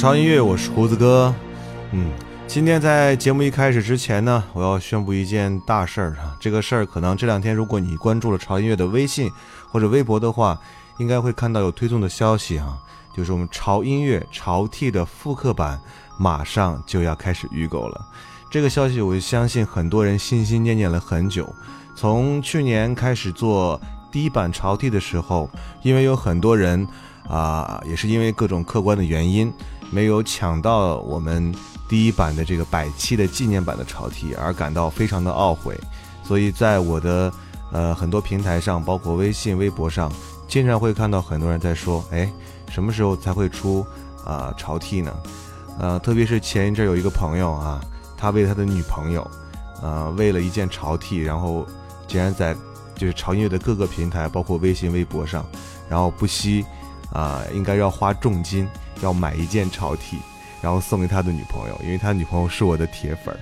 潮音乐，我是胡子哥。嗯，今天在节目一开始之前呢，我要宣布一件大事儿啊。这个事儿可能这两天，如果你关注了潮音乐的微信或者微博的话，应该会看到有推送的消息啊，就是我们潮音乐潮 T 的复刻版马上就要开始预购了。这个消息，我相信很多人心心念念了很久。从去年开始做第一版潮 T 的时候，因为有很多人啊、也是因为各种客观的原因，没有抢到我们第一版的这个百期的纪念版的潮 T，而感到非常的懊悔。所以在我的呃很多平台上，包括微信、微博上，经常会看到很多人在说：“哎，什么时候才会出啊、潮 T 呢？”呃，特别是前一阵有一个朋友啊，他为他的女朋友，呃，为了一件潮 T，然后竟然在就是潮音乐的各个平台，包括微信、微博上，然后不惜啊、应该要花重金要买一件潮 T，然后送给他的女朋友，因为他女朋友是我的铁粉儿。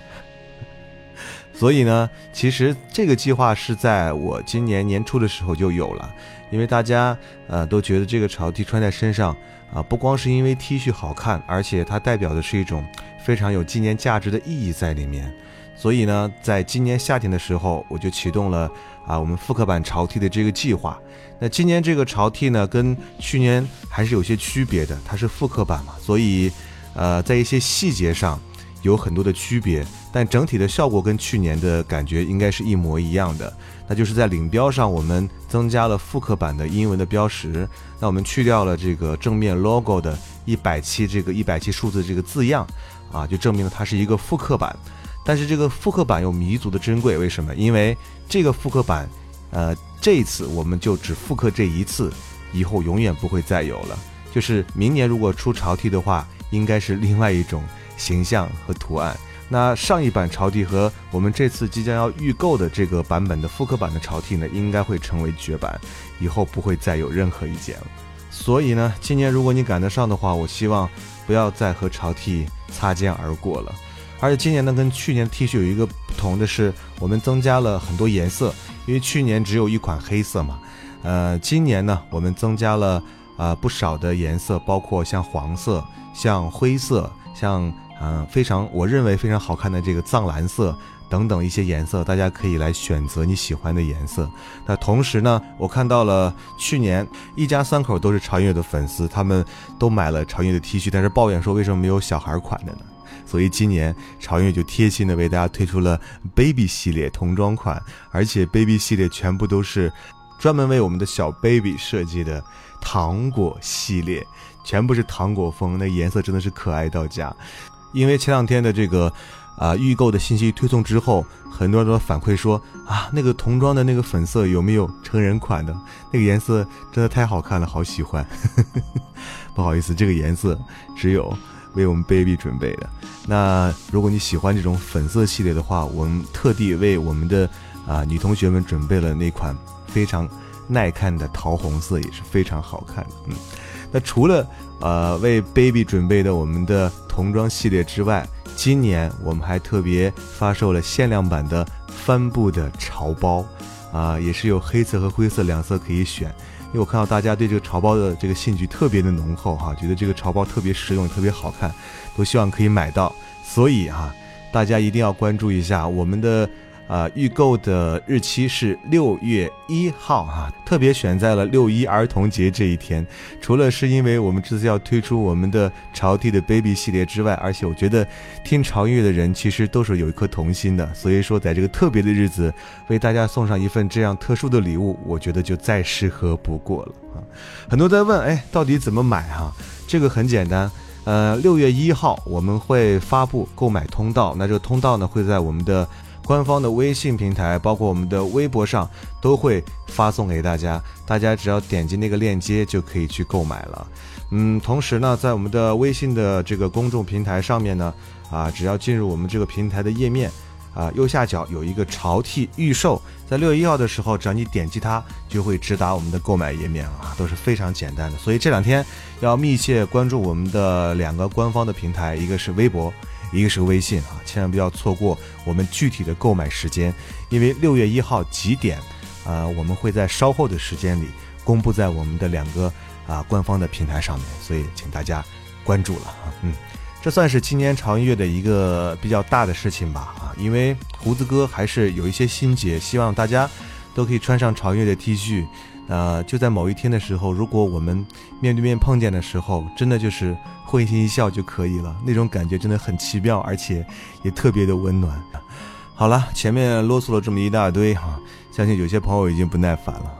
所以呢，其实这个计划是在我今年年初的时候就有了，因为大家呃都觉得这个潮 T 穿在身上啊、不光是因为 T 恤好看，而且它代表的是一种非常有纪念价值的意义在里面。所以呢，在今年夏天的时候，我就启动了啊我们复刻版潮 T 的这个计划。那今年这个潮 T 呢，跟去年还是有些区别的，它是复刻版嘛，所以呃在一些细节上有很多的区别，但整体的效果跟去年的感觉应该是一模一样的。那就是在领标上，我们增加了复刻版的英文的标识。那我们去掉了这个正面 logo 的一百期这个一百期数字这个字样，啊，就证明了它是一个复刻版。但是这个复刻版又弥足的珍贵，为什么？因为这个复刻版，呃，这一次我们就只复刻这一次，以后永远不会再有了。就是明年如果出潮 T 的话，应该是另外一种形象和图案。那上一版潮 T 和我们这次即将要预购的这个版本的复刻版的潮 T 呢，应该会成为绝版，以后不会再有任何一件了。所以呢，今年如果你赶得上的话，我希望不要再和潮 T 擦肩而过了。而且今年呢，跟去年 T 恤有一个不同的是，我们增加了很多颜色，因为去年只有一款黑色嘛。呃，今年呢，我们增加了啊不少的颜色，包括像黄色、像灰色、像。嗯，非常，我认为非常好看的这个藏蓝色等等一些颜色，大家可以来选择你喜欢的颜色。那同时呢，我看到了去年一家三口都是潮音乐的粉丝，他们都买了潮音乐的 T 恤，但是抱怨说为什么没有小孩款的呢？所以今年潮音乐就贴心的为大家推出了 Baby 系列童装款，而且 Baby 系列全部都是专门为我们的小 Baby 设计的糖果系列，全部是糖果风，那颜色真的是可爱到家。因为前两天的这个，啊预购的信息推送之后，很多人都反馈说啊，那个童装的那个粉色有没有成人款的？那个颜色真的太好看了，好喜欢。不好意思，这个颜色只有为我们 baby 准备的。那如果你喜欢这种粉色系列的话，我们特地为我们的啊女同学们准备了那款非常耐看的桃红色，也是非常好看的。嗯。那除了呃为 baby 准备的我们的童装系列之外，今年我们还特别发售了限量版的帆布的潮包，啊，也是有黑色和灰色两色可以选。因为我看到大家对这个潮包的这个兴趣特别的浓厚哈，觉得这个潮包特别实用，特别好看，都希望可以买到。所以哈，大家一定要关注一下我们的。啊，预购的日期是六月一号哈，特别选在了六一儿童节这一天。除了是因为我们这次要推出我们的潮 T 的 Baby 系列之外，而且我觉得听潮音乐的人其实都是有一颗童心的，所以说在这个特别的日子为大家送上一份这样特殊的礼物，我觉得就再适合不过了啊。很多在问，哎，到底怎么买哈？这个很简单，呃，六月一号我们会发布购买通道，那这个通道呢会在我们的。官方的微信平台，包括我们的微博上，都会发送给大家。大家只要点击那个链接，就可以去购买了。嗯，同时呢，在我们的微信的这个公众平台上面呢，啊，只要进入我们这个平台的页面，啊，右下角有一个潮 T 预售，在六月一号的时候，只要你点击它，就会直达我们的购买页面啊，都是非常简单的。所以这两天要密切关注我们的两个官方的平台，一个是微博。一个是微信啊，千万不要错过我们具体的购买时间，因为六月一号几点，呃，我们会在稍后的时间里公布在我们的两个啊官方的平台上面，所以请大家关注了啊，嗯，这算是今年潮音乐的一个比较大的事情吧啊，因为胡子哥还是有一些心结，希望大家都可以穿上潮音乐的 T 恤。呃，就在某一天的时候，如果我们面对面碰见的时候，真的就是会心一笑就可以了，那种感觉真的很奇妙，而且也特别的温暖。好了，前面啰嗦了这么一大堆哈，相信有些朋友已经不耐烦了，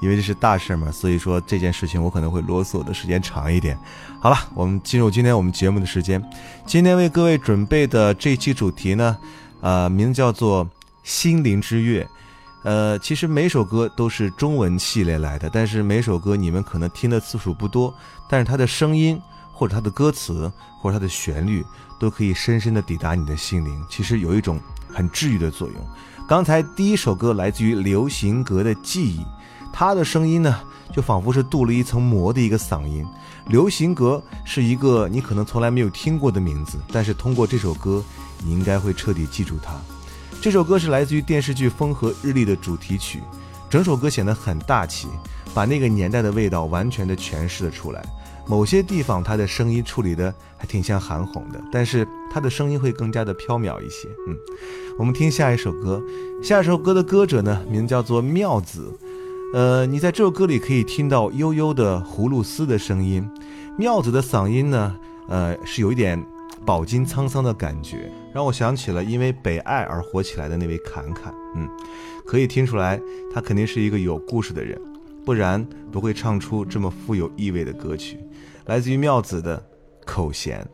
因为这是大事嘛，所以说这件事情我可能会啰嗦的时间长一点。好了，我们进入今天我们节目的时间，今天为各位准备的这期主题呢，呃，名字叫做心灵之乐。呃，其实每首歌都是中文系列来的，但是每首歌你们可能听的次数不多，但是它的声音或者它的歌词或者它的旋律都可以深深的抵达你的心灵，其实有一种很治愈的作用。刚才第一首歌来自于流行歌的记忆，它的声音呢就仿佛是镀了一层膜的一个嗓音。流行歌是一个你可能从来没有听过的名字，但是通过这首歌，你应该会彻底记住它。这首歌是来自于电视剧《风和日丽》的主题曲，整首歌显得很大气，把那个年代的味道完全的诠释了出来。某些地方他的声音处理的还挺像韩红的，但是他的声音会更加的飘渺一些。嗯，我们听下一首歌，下一首歌的歌者呢，名叫做妙子。呃，你在这首歌里可以听到悠悠的葫芦丝的声音，妙子的嗓音呢，呃，是有一点饱经沧桑的感觉，让我想起了因为北爱而火起来的那位侃侃。嗯，可以听出来，他肯定是一个有故事的人，不然不会唱出这么富有意味的歌曲。来自于妙子的口弦。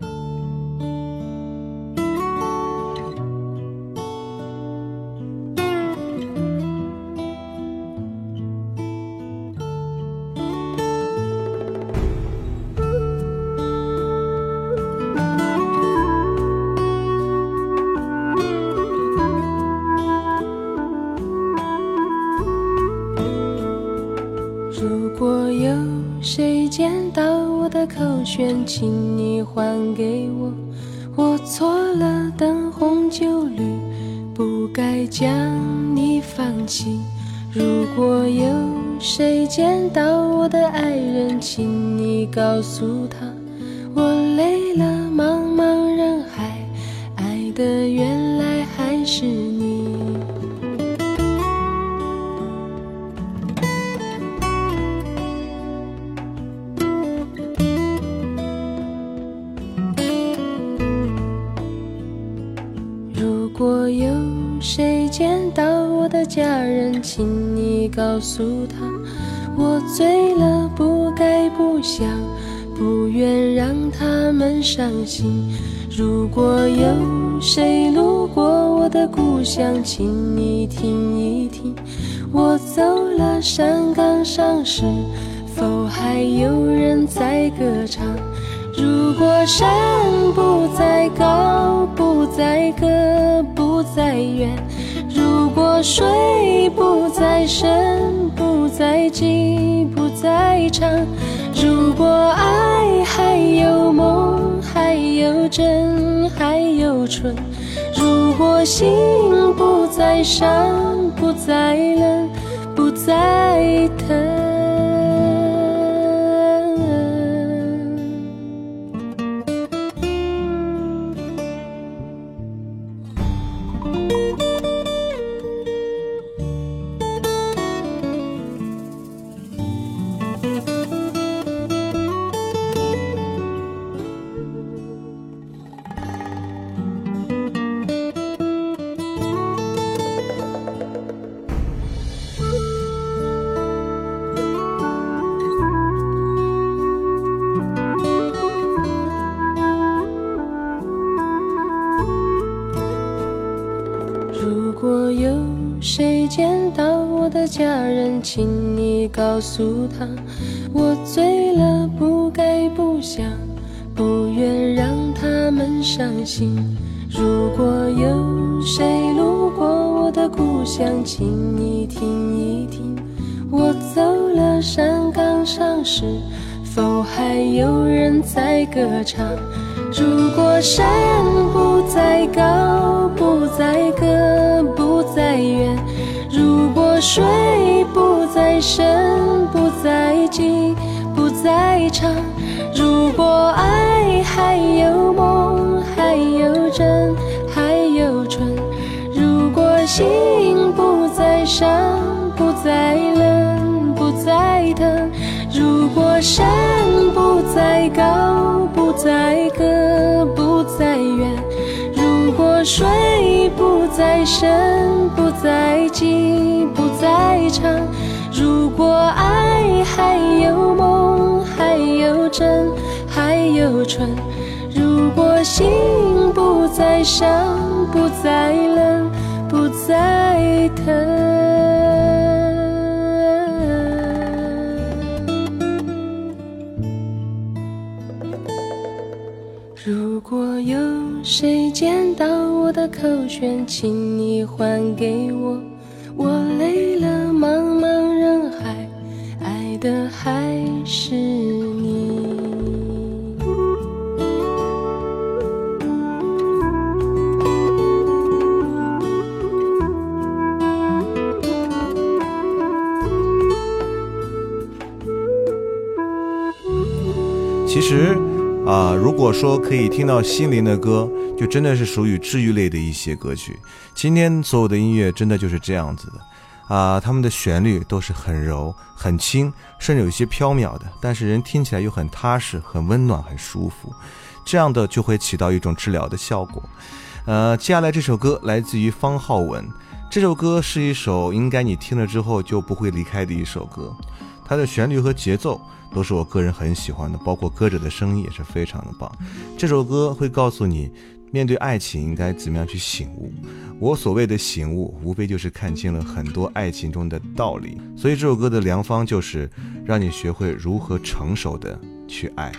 的原来还是你。如果有谁见到我的家人，请你告诉他，我醉了，不该不想，不愿让他们伤心。如果有谁路过我的故乡，请你听一听，我走了，山岗上是，否还有人在歌唱？如果山不再高，不再高，不再远；如果水不再深，不再近，不再长；如果爱还有梦，还有真，还有我；心不再伤，不再冷，不再疼。请你告诉他，我醉了，不该不想，不愿让他们伤心。如果有谁路过我的故乡，请你听一听，我走了，山岗上是，否还有人在歌唱？如果山心不再伤，不再冷，不再疼；如果山不再高，不再高，不再远；如果水不再深，不再近，不再长；如果爱还有梦，还有真，还有纯；如果心不再伤，不再冷，在疼。如果有谁捡到我的口弦，请你还给我。我累了，茫茫人海，爱的还是其实啊，如果说可以听到心灵的歌，就真的是属于治愈类的一些歌曲。今天所有的音乐真的就是这样子的啊，他们的旋律都是很柔、很轻，甚至有一些飘渺的，但是人听起来又很踏实、很温暖、很舒服，这样的就会起到一种治疗的效果。呃，接下来这首歌来自于方浩文，这首歌是一首应该你听了之后就不会离开的一首歌，它的旋律和节奏都是我个人很喜欢的，包括歌者的声音也是非常的棒。这首歌会告诉你，面对爱情应该怎么样去醒悟。我所谓的醒悟，无非就是看清了很多爱情中的道理。所以这首歌的良方就是让你学会如何成熟的去爱。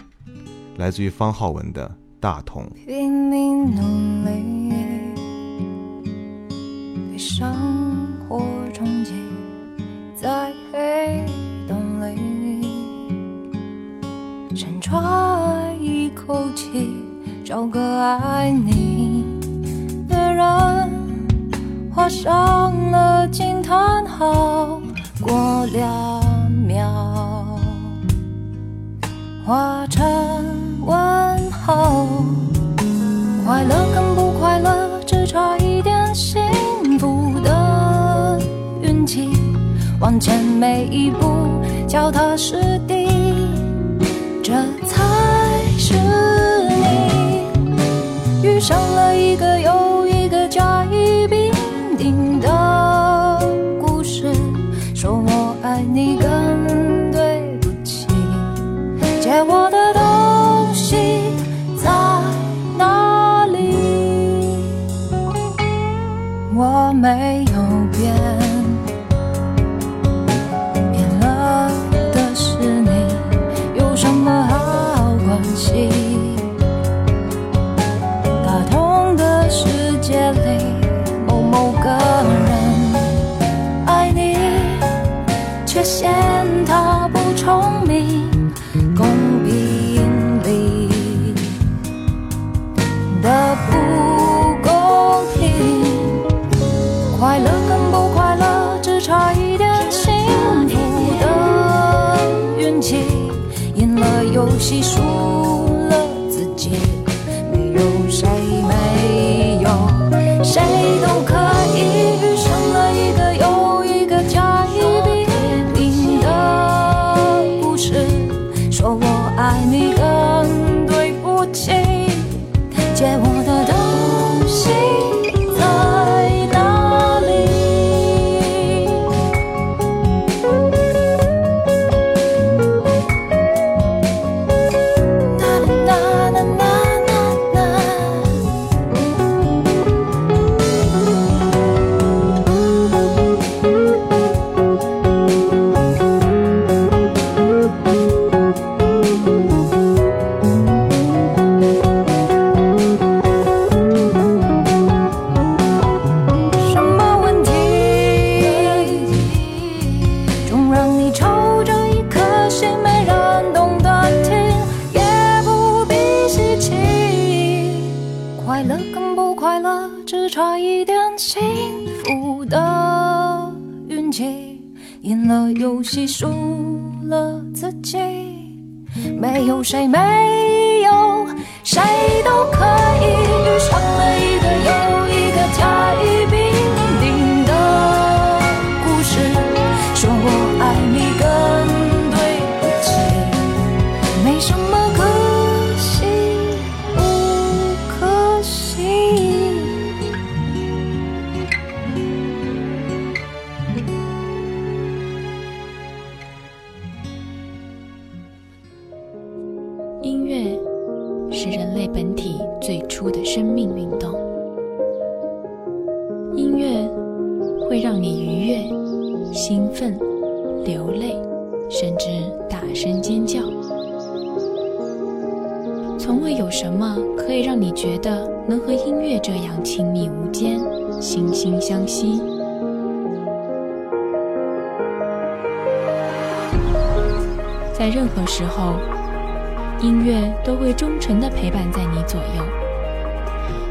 来自于方浩文的。大同拼命努力生活憧憬在黑洞里喘一口气找个爱你的人画上了惊叹号过两秒化成问好，快乐跟不快乐，只差一点幸福的运气。往前每一步，脚踏实地，上了一个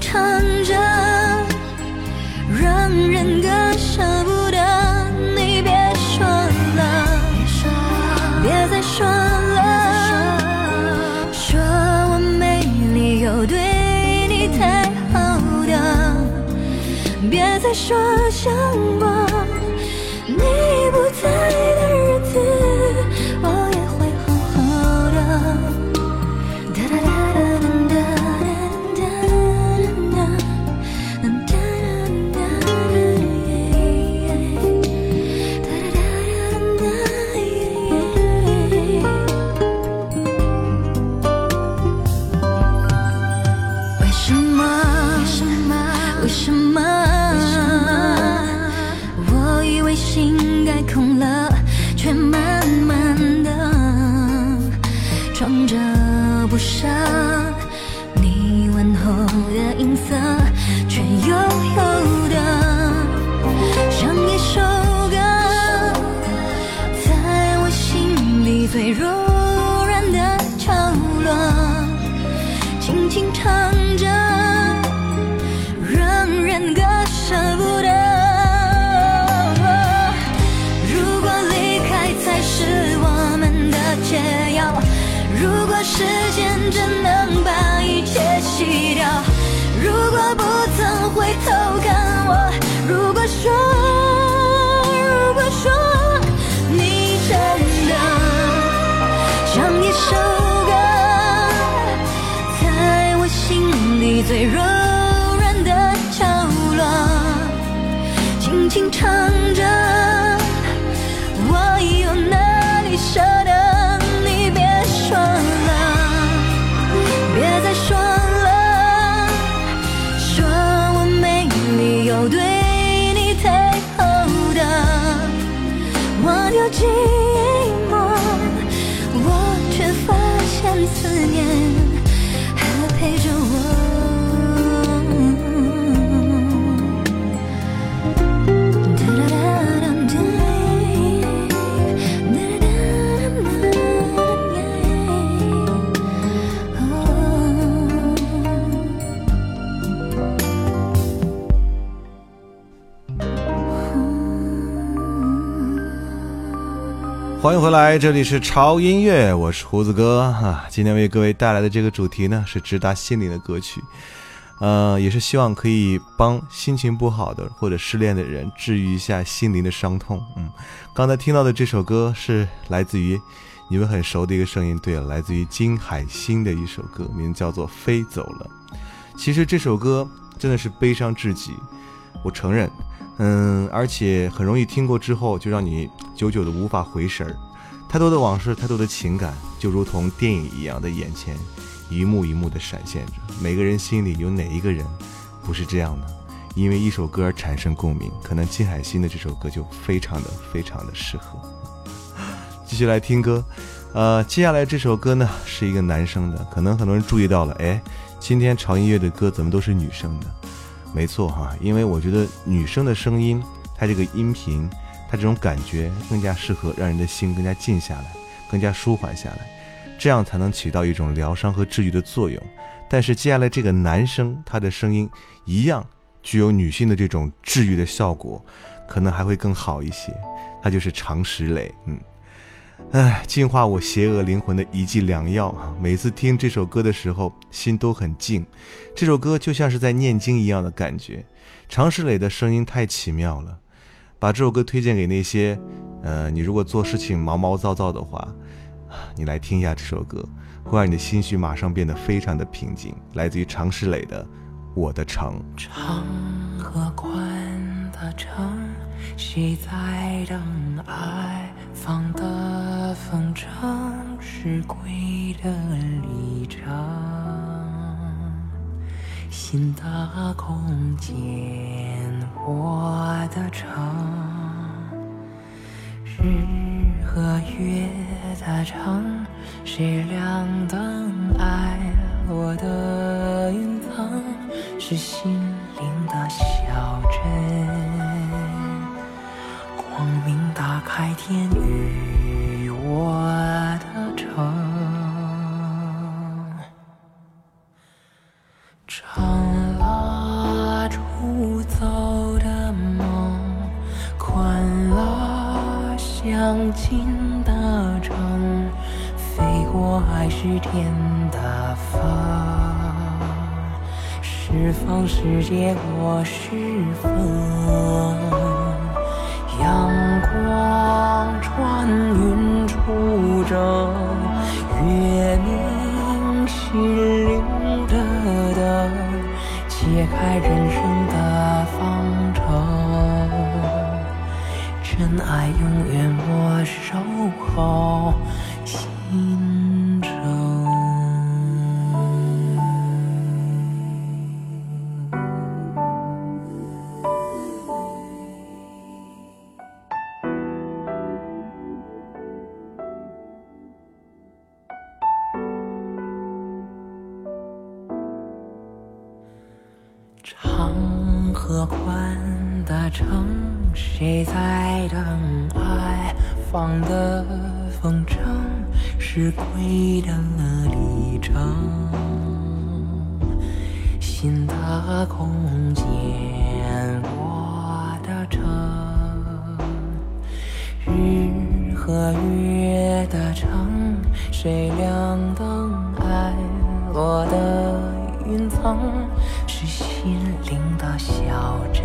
唱着，让人割舍不得。你别说了，别再说了。说我没理由对你太好的，别再说想过你不在欢迎回来，这里是潮音乐，我是胡子哥啊。今天为各位带来的这个主题呢，是直达心灵的歌曲，呃，也是希望可以帮心情不好的或者失恋的人治愈一下心灵的伤痛。嗯，刚才听到的这首歌是来自于你们很熟的一个声音，对了，来自于金海心的一首歌，名字叫做《飞走了》。其实这首歌真的是悲伤至极，我承认。嗯，而且很容易听过之后就让你久久的无法回神儿，太多的往事，太多的情感，就如同电影一样的眼前，一幕一幕的闪现着。每个人心里有哪一个人不是这样的？因为一首歌而产生共鸣，可能金海心的这首歌就非常的非常的适合。继续来听歌，呃，接下来这首歌呢是一个男生的，可能很多人注意到了，哎，今天潮音乐的歌怎么都是女生的？没错哈，因为我觉得女生的声音，它这个音频，它这种感觉更加适合让人的心更加静下来，更加舒缓下来。这样才能起到一种疗伤和治愈的作用。但是接下来这个男生，他的声音一样具有女性的这种治愈的效果，可能还会更好一些。他就是常石磊，嗯。唉，净化我邪恶灵魂的一剂良药！每次听这首歌的时候，心都很静。这首歌就像是在念经一样的感觉。常石磊的声音太奇妙了，把这首歌推荐给那些，呃，你如果做事情毛毛躁躁的话，你来听一下这首歌，会让你的心绪马上变得非常的平静。来自于常石磊的《我的城》。长和宽的城，谁在等爱？放的风筝是归的里程，新的空间，我的城，日和月的城，谁亮灯爱落的云层，是心灵的小镇。明打开天与我的城，长了出走的梦，宽了相近的城，飞过海是天的风，释放世界我是风。阳光穿云出征，月明心灵的灯，解开人生的方程。真爱永远莫守候。梦见，我的城。日和月的城，谁亮灯爱？落的云层。是心灵的小镇，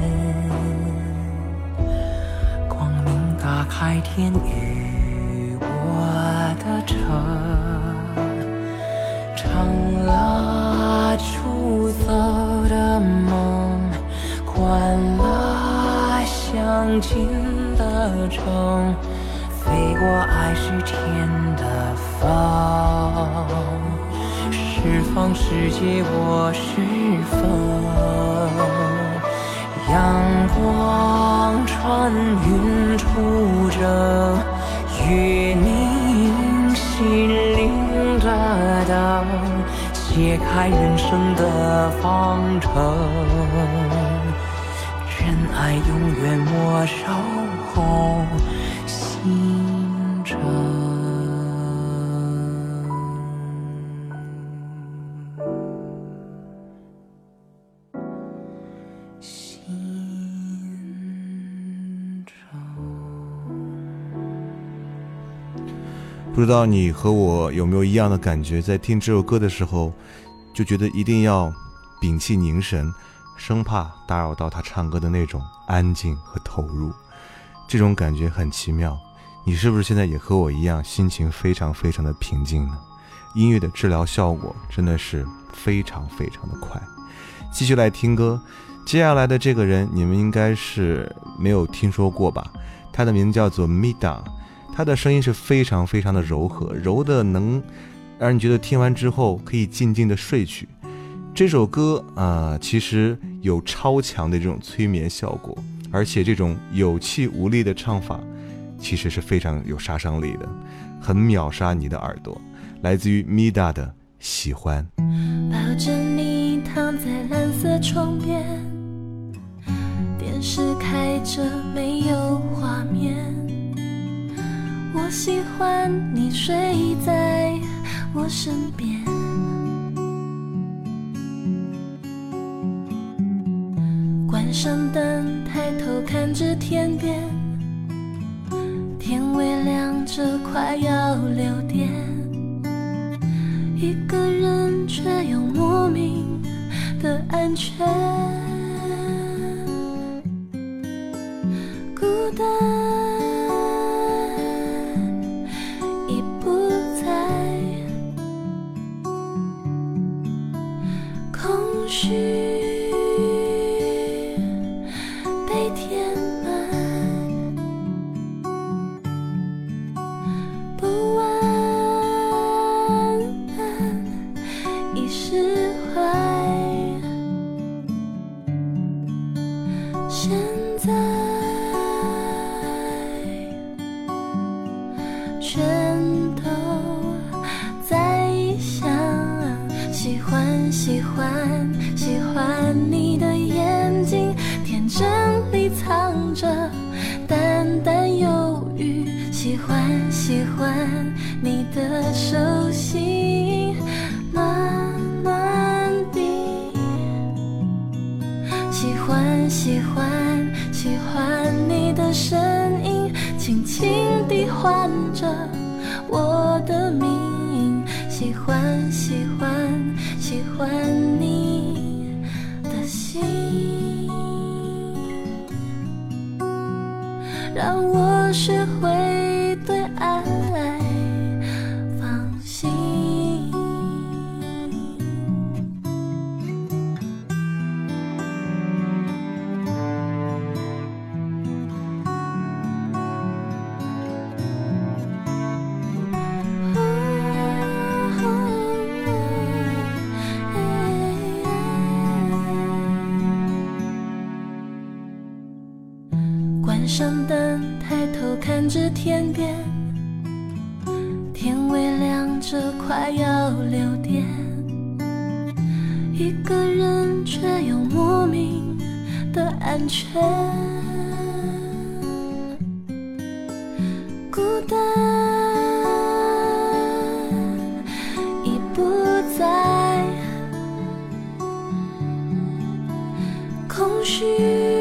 光明打开天与天的风。释放世界，我是风。阳光穿云出征，月明心灵的灯，揭开人生的方程。真爱永远莫守候不知道你和我有没有一样的感觉，在听这首歌的时候，就觉得一定要屏气凝神，生怕打扰到他唱歌的那种安静和投入。这种感觉很奇妙。你是不是现在也和我一样，心情非常非常的平静呢？音乐的治疗效果真的是非常非常的快。继续来听歌，接下来的这个人你们应该是没有听说过吧？他的名字叫做 Mida。他的声音是非常非常的柔和，柔的能让你觉得听完之后可以静静的睡去。这首歌啊，其实有超强的这种催眠效果，而且这种有气无力的唱法，其实是非常有杀伤力的，很秒杀你的耳朵。来自于 Mida 的喜欢。抱着你躺在蓝色窗边，电视开着没有画面。我喜欢你睡在我身边。关上灯，抬头看着天边，天微亮着，快要六点，一个人却又莫名的安全，孤单喜欢喜欢喜欢你的声音，轻轻地唤着我的名。喜欢喜欢喜欢你的心，让我学会空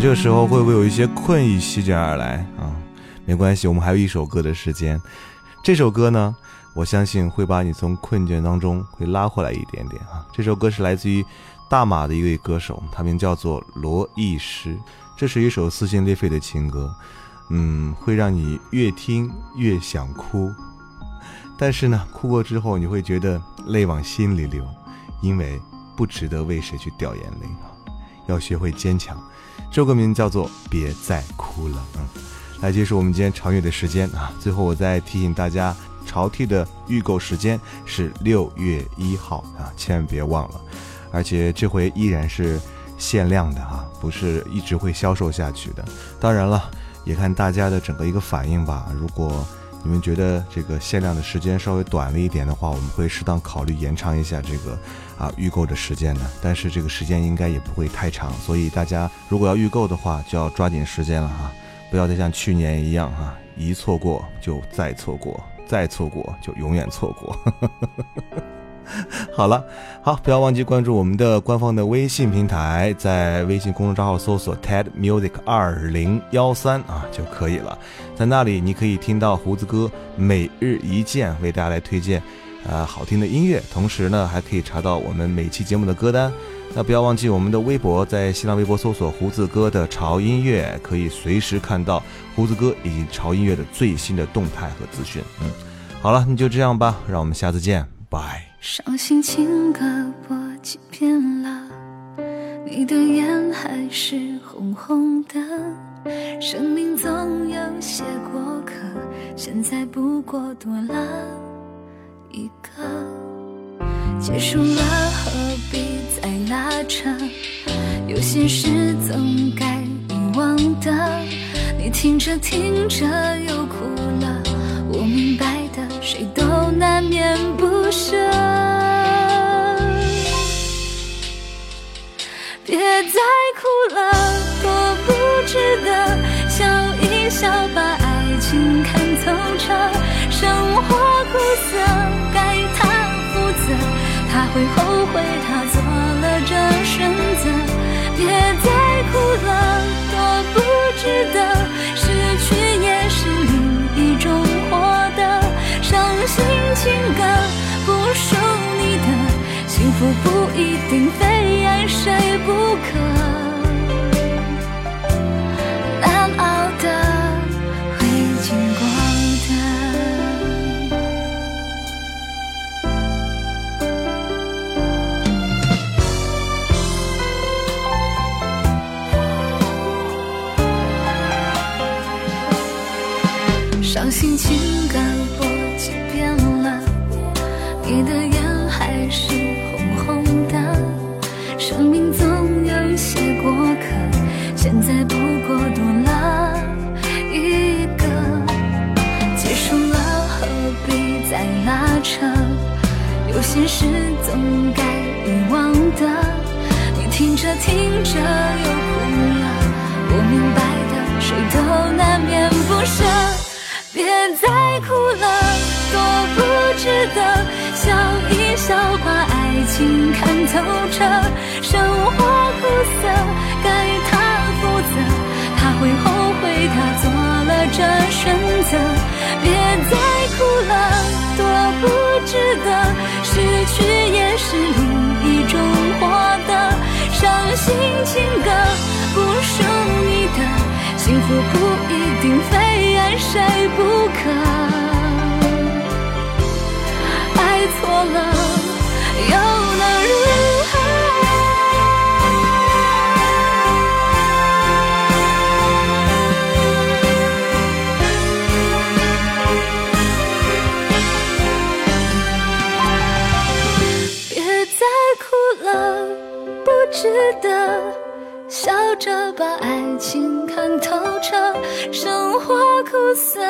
这个时候会不会有一些困意席卷而来啊？没关系，我们还有一首歌的时间。这首歌呢，我相信会把你从困倦当中会拉回来一点点啊。这首歌是来自于大马的一位歌手，他名叫做罗艺诗。这是一首撕心裂肺的情歌，嗯，会让你越听越想哭。但是呢，哭过之后你会觉得泪往心里流，因为不值得为谁去掉眼泪啊。要学会坚强。这首歌名叫做《别再哭了》。嗯，来结束我们今天长乐的时间啊。最后我再提醒大家，潮 T 的预购时间是六月一号啊，千万别忘了。而且这回依然是限量的啊，不是一直会销售下去的。当然了，也看大家的整个一个反应吧。如果你们觉得这个限量的时间稍微短了一点的话，我们会适当考虑延长一下这个啊预购的时间的。但是这个时间应该也不会太长，所以大家如果要预购的话，就要抓紧时间了哈，不要再像去年一样哈，一错过就再错过，再错过就永远错过。好了，好，不要忘记关注我们的官方的微信平台，在微信公众账号搜索 TED Music 二零幺三啊就可以了。在那里，你可以听到胡子哥每日一见为大家来推荐，呃，好听的音乐，同时呢，还可以查到我们每期节目的歌单。那不要忘记我们的微博，在新浪微博搜索胡子哥的潮音乐，可以随时看到胡子哥以及潮音乐的最新的动态和资讯。嗯，好了，那就这样吧，让我们下次见，拜。伤心情歌播几遍了，你的眼还是红红的。生命总有些过客，现在不过多了一个。结束了何必再拉扯？有些事总该遗忘的。你听着听着又哭了，我明白的，谁都难免不舍。别再哭了，会后悔，他做了这选择。别再哭了，多不值得。失去也是另一种获得。伤心情歌不属你的，幸福不一定是总该遗忘的。你听着听着又哭了，我明白的，谁都难免不舍。别再哭了，多不值得。笑一笑，把爱情看透彻。生活苦涩，该他负责。他会后悔，他做了这选择。别再哭了，多不值得。失去也是另一种获得。伤心情歌不属你的，幸福不一定非爱谁不可。爱错了又能如值得。笑着把爱情看透彻，生活苦涩，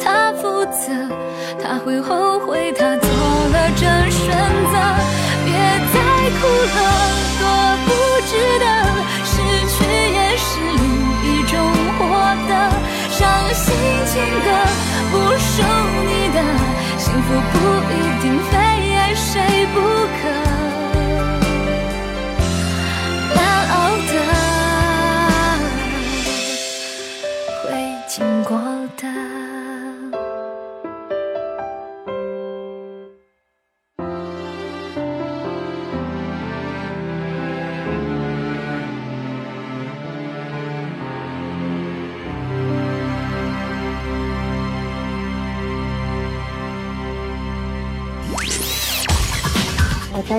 他负责，他会后悔，他做了这选择。别再哭了，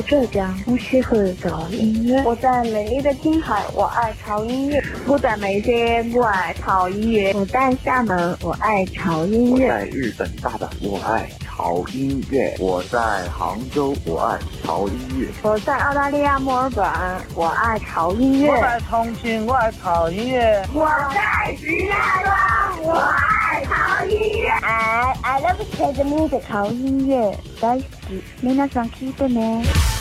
浙江，我喜欢潮音乐。我在美丽的青海，我爱潮音乐。我在眉间，我爱潮音乐。我在厦门，我爱潮音乐。在日本大阪，我爱潮音乐；我在杭州，我爱潮音乐；我在澳大利亚墨尔本，我爱潮音乐；我在重庆，我爱潮音乐；我在石家庄， 我爱潮音乐。I I love K music。潮音乐大好き。皆さん聞いてね。いい music。